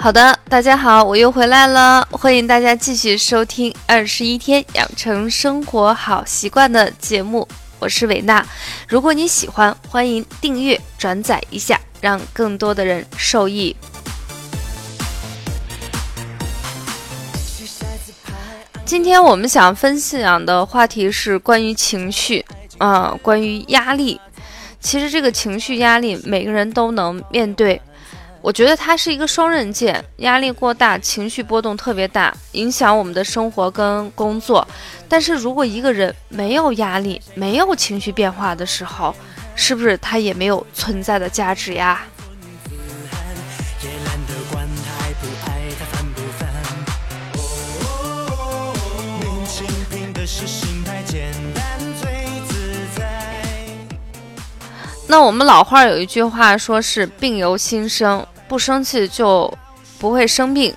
好的，大家好，我又回来了，欢迎大家继续收听《二十一天养成生活好习惯》的节目，我是维娜。如果你喜欢，欢迎订阅、转载一下，让更多的人受益。今天我们想分享的话题是关于情绪，啊，关于压力。其实这个情绪压力，每个人都能面对。我觉得它是一个双刃剑，压力过大，情绪波动特别大，影响我们的生活跟工作。但是如果一个人没有压力，没有情绪变化的时候，是不是他也没有存在的价值呀？那我们老话有一句话，说是病由心生，不生气就不会生病，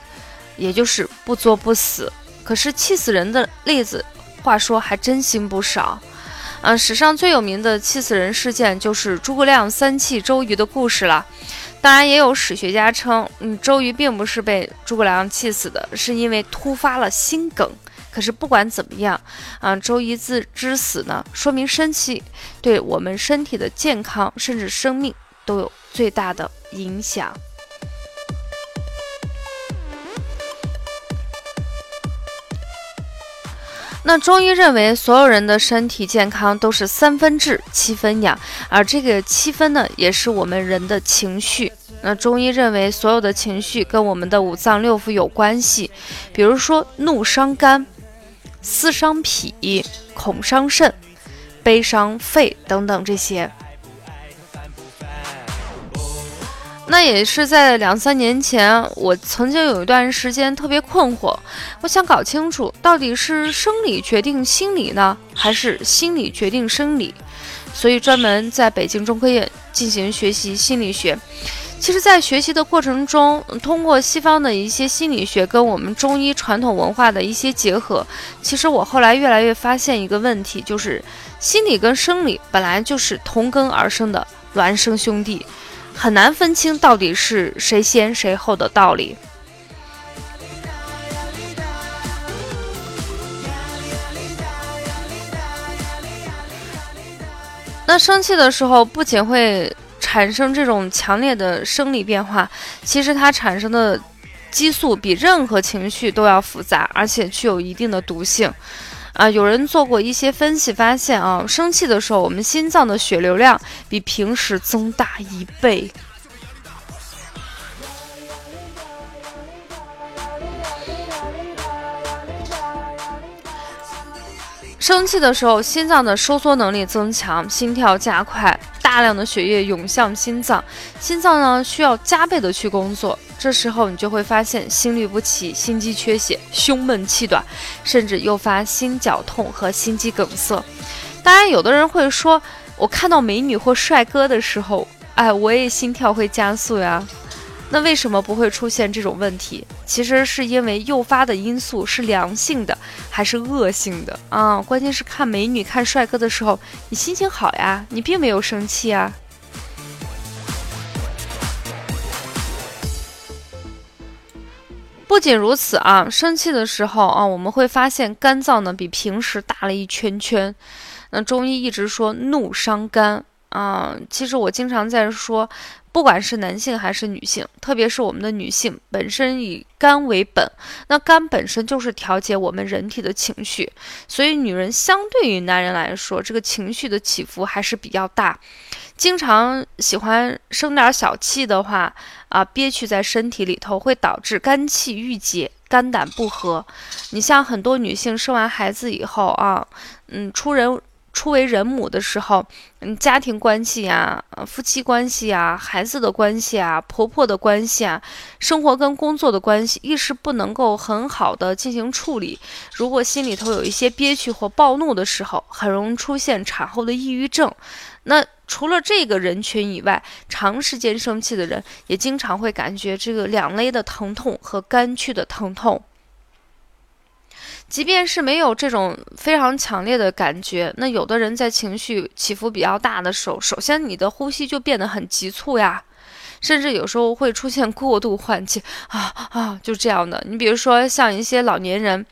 也就是不作不死。可是气死人的例子，话说还真心不少。嗯，史上最有名的气死人事件就是诸葛亮三气周瑜的故事了。当然，也有史学家称，嗯，周瑜并不是被诸葛亮气死的，是因为突发了心梗。可是不管怎么样，啊，周一字之死呢，说明生气对我们身体的健康甚至生命都有最大的影响。那中医认为，所有人的身体健康都是三分治七分养，而这个七分呢，也是我们人的情绪。那中医认为，所有的情绪跟我们的五脏六腑有关系，比如说怒伤肝。思伤脾，恐伤肾，悲伤肺等等这些。那也是在两三年前，我曾经有一段时间特别困惑，我想搞清楚到底是生理决定心理呢，还是心理决定生理？所以专门在北京中科院进行学习心理学。其实，在学习的过程中，通过西方的一些心理学跟我们中医传统文化的一些结合，其实我后来越来越发现一个问题，就是心理跟生理本来就是同根而生的孪生兄弟，很难分清到底是谁先谁后的道理。那生气的时候，不仅会。产生这种强烈的生理变化，其实它产生的激素比任何情绪都要复杂，而且具有一定的毒性。啊，有人做过一些分析，发现啊，生气的时候，我们心脏的血流量比平时增大一倍。生气的时候，心脏的收缩能力增强，心跳加快。大量的血液涌向心脏，心脏呢需要加倍的去工作。这时候你就会发现心律不齐、心肌缺血、胸闷气短，甚至诱发心绞痛和心肌梗塞。当然，有的人会说，我看到美女或帅哥的时候，哎，我也心跳会加速呀。那为什么不会出现这种问题？其实是因为诱发的因素是良性的还是恶性的啊？关键是看美女、看帅哥的时候，你心情好呀，你并没有生气啊。不仅如此啊，生气的时候啊，我们会发现肝脏呢比平时大了一圈圈。那中医一直说怒伤肝啊，其实我经常在说。不管是男性还是女性，特别是我们的女性，本身以肝为本，那肝本身就是调节我们人体的情绪，所以女人相对于男人来说，这个情绪的起伏还是比较大。经常喜欢生点小气的话，啊，憋屈在身体里头，会导致肝气郁结、肝胆不和。你像很多女性生完孩子以后啊，嗯，出人。初为人母的时候，嗯，家庭关系啊，夫妻关系啊，孩子的关系啊，婆婆的关系啊，生活跟工作的关系，一时不能够很好的进行处理。如果心里头有一些憋屈或暴怒的时候，很容易出现产后的抑郁症。那除了这个人群以外，长时间生气的人也经常会感觉这个两肋的疼痛和肝区的疼痛。即便是没有这种非常强烈的感觉，那有的人在情绪起伏比较大的时候，首先你的呼吸就变得很急促呀。甚至有时候会出现过度换气啊啊，就这样的。你比如说像一些老年人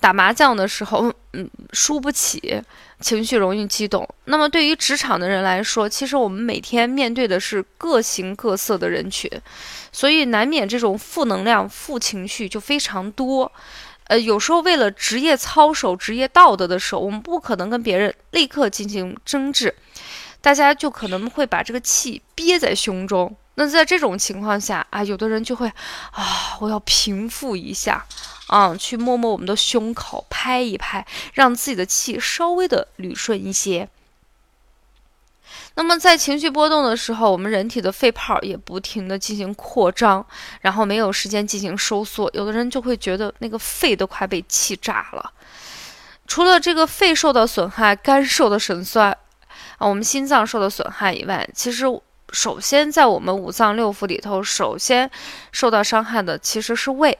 打麻将的时候，嗯，输不起，情绪容易激动。那么对于职场的人来说，其实我们每天面对的是各形各色的人群，所以难免这种负能量、负情绪就非常多。呃，有时候为了职业操守、职业道德的时候，我们不可能跟别人立刻进行争执，大家就可能会把这个气憋在胸中。那在这种情况下啊，有的人就会啊，我要平复一下，啊，去摸摸我们的胸口，拍一拍，让自己的气稍微的捋顺一些。那么在情绪波动的时候，我们人体的肺泡也不停的进行扩张，然后没有时间进行收缩。有的人就会觉得那个肺都快被气炸了。除了这个肺受到损害、肝受的损衰啊，我们心脏受到损害以外，其实首先在我们五脏六腑里头，首先受到伤害的其实是胃，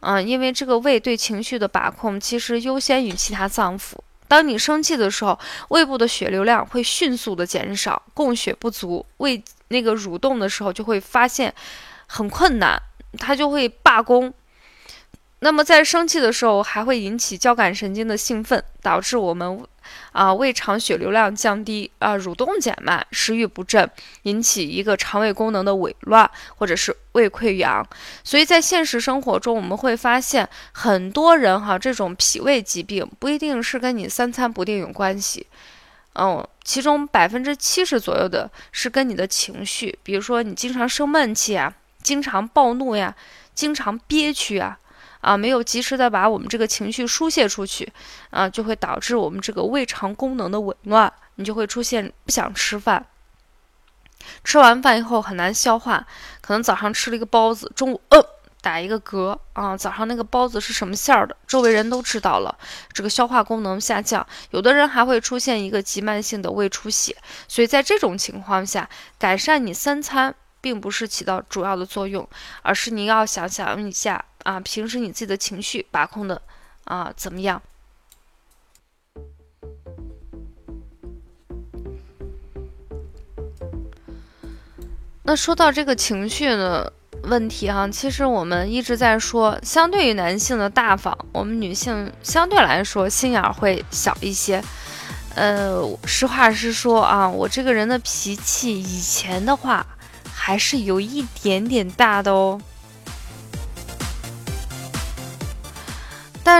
嗯，因为这个胃对情绪的把控其实优先于其他脏腑。当你生气的时候，胃部的血流量会迅速的减少，供血不足，胃那个蠕动的时候就会发现很困难，它就会罢工。那么在生气的时候，还会引起交感神经的兴奋，导致我们。啊，胃肠血流量降低啊，蠕动减慢，食欲不振，引起一个肠胃功能的紊乱，或者是胃溃疡。所以在现实生活中，我们会发现很多人哈，这种脾胃疾病不一定是跟你三餐不定有关系，嗯，其中百分之七十左右的是跟你的情绪，比如说你经常生闷气啊，经常暴怒呀，经常憋屈啊。啊，没有及时的把我们这个情绪疏泄出去，啊，就会导致我们这个胃肠功能的紊乱，你就会出现不想吃饭，吃完饭以后很难消化，可能早上吃了一个包子，中午呃打一个嗝啊，早上那个包子是什么馅儿的，周围人都知道了，这个消化功能下降，有的人还会出现一个急慢性的胃出血，所以在这种情况下，改善你三餐并不是起到主要的作用，而是你要想想一下。啊，平时你自己的情绪把控的啊怎么样？那说到这个情绪的问题哈，其实我们一直在说，相对于男性的大方，我们女性相对来说心眼会小一些。呃，实话实说啊，我这个人的脾气以前的话还是有一点点大的哦。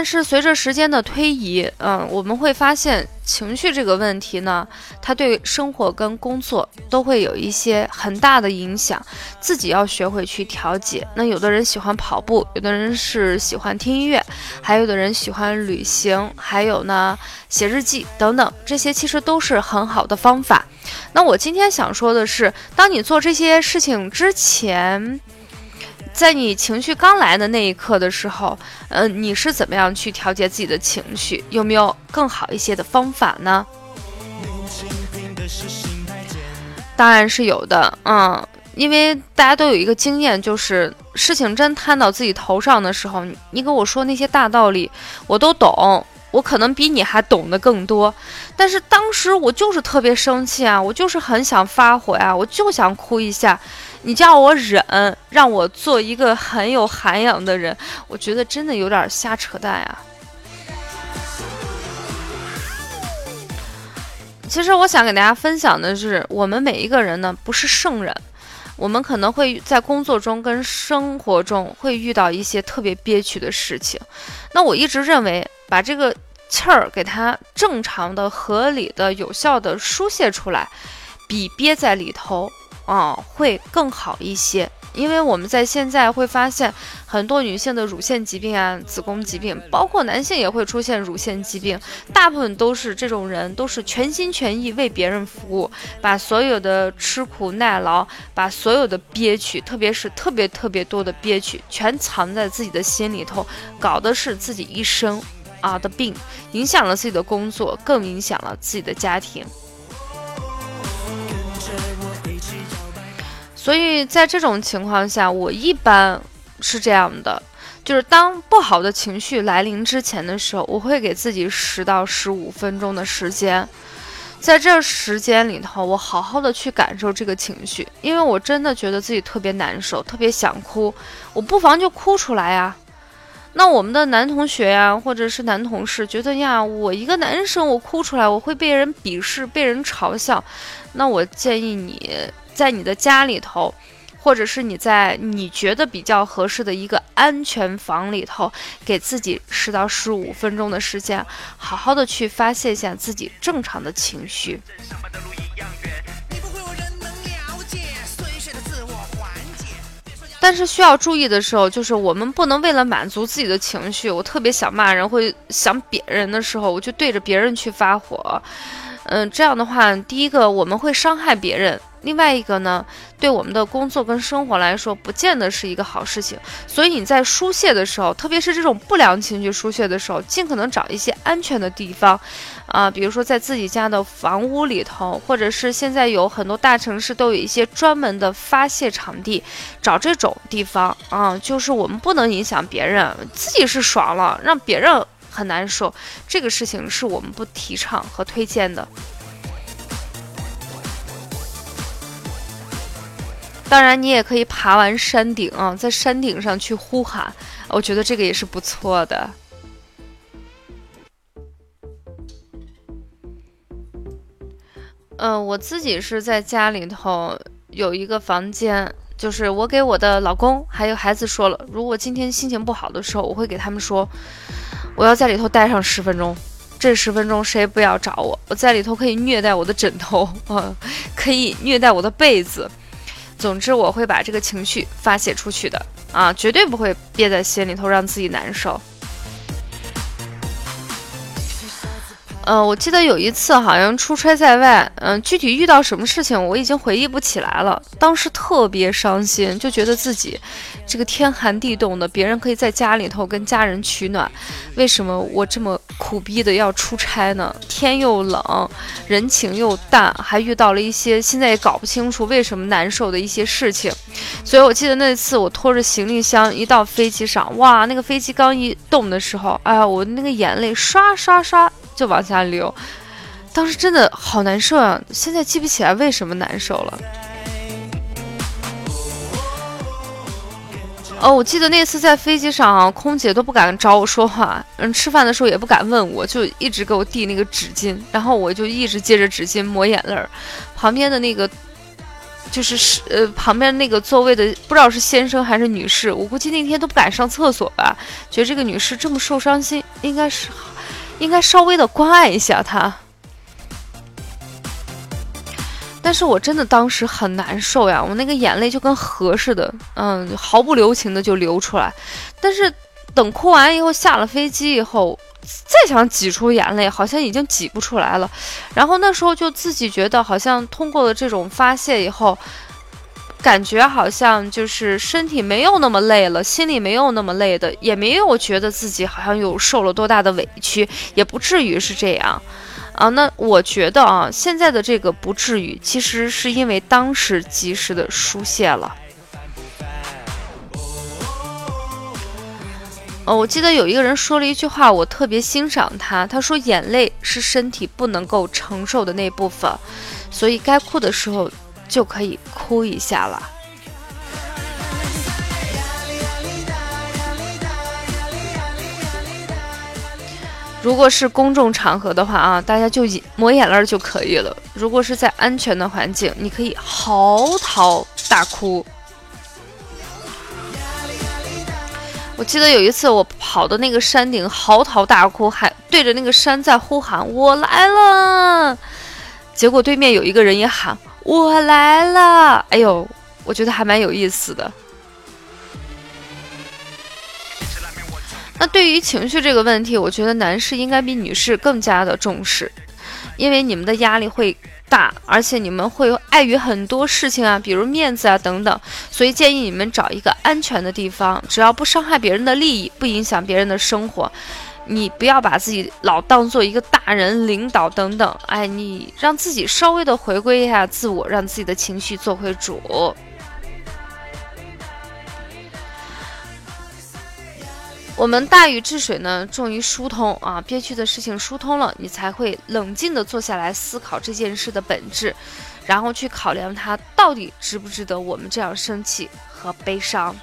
但是随着时间的推移，嗯，我们会发现情绪这个问题呢，它对生活跟工作都会有一些很大的影响，自己要学会去调节。那有的人喜欢跑步，有的人是喜欢听音乐，还有的人喜欢旅行，还有呢写日记等等，这些其实都是很好的方法。那我今天想说的是，当你做这些事情之前。在你情绪刚来的那一刻的时候，嗯，你是怎么样去调节自己的情绪？有没有更好一些的方法呢？当然是有的，嗯，因为大家都有一个经验，就是事情真摊到自己头上的时候，你跟我说那些大道理，我都懂，我可能比你还懂得更多，但是当时我就是特别生气啊，我就是很想发火呀，我就想哭一下。你叫我忍，让我做一个很有涵养的人，我觉得真的有点瞎扯淡呀。其实我想给大家分享的是，我们每一个人呢不是圣人，我们可能会在工作中跟生活中会遇到一些特别憋屈的事情。那我一直认为，把这个气儿给它正常的、合理的、有效的疏泄出来，比憋在里头。啊，会更好一些，因为我们在现在会发现很多女性的乳腺疾病啊、子宫疾病，包括男性也会出现乳腺疾病，大部分都是这种人，都是全心全意为别人服务，把所有的吃苦耐劳，把所有的憋屈，特别是特别特别多的憋屈，全藏在自己的心里头，搞的是自己一生啊的病，影响了自己的工作，更影响了自己的家庭。所以在这种情况下，我一般是这样的，就是当不好的情绪来临之前的时候，我会给自己十到十五分钟的时间，在这时间里头，我好好的去感受这个情绪，因为我真的觉得自己特别难受，特别想哭，我不妨就哭出来呀。那我们的男同学呀，或者是男同事，觉得呀，我一个男生，我哭出来，我会被人鄙视，被人嘲笑。那我建议你在你的家里头。或者是你在你觉得比较合适的一个安全房里头，给自己十到十五分钟的时间，好好的去发泄一下自己正常的情绪。但是需要注意的时候，就是我们不能为了满足自己的情绪，我特别想骂人，会想别人的时候，我就对着别人去发火。嗯，这样的话，第一个我们会伤害别人。另外一个呢，对我们的工作跟生活来说，不见得是一个好事情。所以你在疏泄的时候，特别是这种不良情绪疏泄的时候，尽可能找一些安全的地方，啊，比如说在自己家的房屋里头，或者是现在有很多大城市都有一些专门的发泄场地，找这种地方啊，就是我们不能影响别人，自己是爽了，让别人很难受，这个事情是我们不提倡和推荐的。当然，你也可以爬完山顶啊，在山顶上去呼喊，我觉得这个也是不错的。嗯，我自己是在家里头有一个房间，就是我给我的老公还有孩子说了，如果今天心情不好的时候，我会给他们说，我要在里头待上十分钟，这十分钟谁不要找我，我在里头可以虐待我的枕头啊，可以虐待我的被子。总之，我会把这个情绪发泄出去的啊，绝对不会憋在心里头，让自己难受。嗯，我记得有一次好像出差在外，嗯，具体遇到什么事情我已经回忆不起来了。当时特别伤心，就觉得自己这个天寒地冻的，别人可以在家里头跟家人取暖，为什么我这么苦逼的要出差呢？天又冷，人情又淡，还遇到了一些现在也搞不清楚为什么难受的一些事情。所以我记得那次我拖着行李箱一到飞机上，哇，那个飞机刚一动的时候，哎呀，我那个眼泪刷刷刷。就往下流，当时真的好难受啊！现在记不起来为什么难受了。哦，我记得那次在飞机上，空姐都不敢找我说话，嗯，吃饭的时候也不敢问我，就一直给我递那个纸巾，然后我就一直借着纸巾抹眼泪儿。旁边的那个就是是呃，旁边那个座位的不知道是先生还是女士，我估计那天都不敢上厕所吧，觉得这个女士这么受伤心，应该是。应该稍微的关爱一下他，但是我真的当时很难受呀，我那个眼泪就跟河似的，嗯，毫不留情的就流出来。但是等哭完以后，下了飞机以后，再想挤出眼泪，好像已经挤不出来了。然后那时候就自己觉得，好像通过了这种发泄以后。感觉好像就是身体没有那么累了，心里没有那么累的，也没有觉得自己好像有受了多大的委屈，也不至于是这样，啊，那我觉得啊，现在的这个不至于，其实是因为当时及时的疏泄了。哦，我记得有一个人说了一句话，我特别欣赏他，他说眼泪是身体不能够承受的那部分，所以该哭的时候。就可以哭一下了。如果是公众场合的话啊，大家就抹眼泪就可以了。如果是在安全的环境，你可以嚎啕大哭。我记得有一次我跑到那个山顶嚎啕大哭，还对着那个山在呼喊：“我来了！”结果对面有一个人也喊。我来了，哎呦，我觉得还蛮有意思的。那对于情绪这个问题，我觉得男士应该比女士更加的重视，因为你们的压力会大，而且你们会碍于很多事情啊，比如面子啊等等，所以建议你们找一个安全的地方，只要不伤害别人的利益，不影响别人的生活。你不要把自己老当做一个大人领导等等，哎，你让自己稍微的回归一下自我，让自己的情绪做回主。我们大禹治水呢，重于疏通啊，憋屈的事情疏通了，你才会冷静的坐下来思考这件事的本质，然后去考量它到底值不值得我们这样生气和悲伤。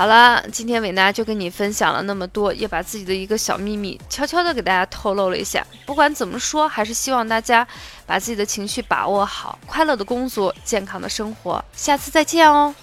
好了，今天伟娜就跟你分享了那么多，也把自己的一个小秘密悄悄的给大家透露了一下。不管怎么说，还是希望大家把自己的情绪把握好，快乐的工作，健康的生活。下次再见哦。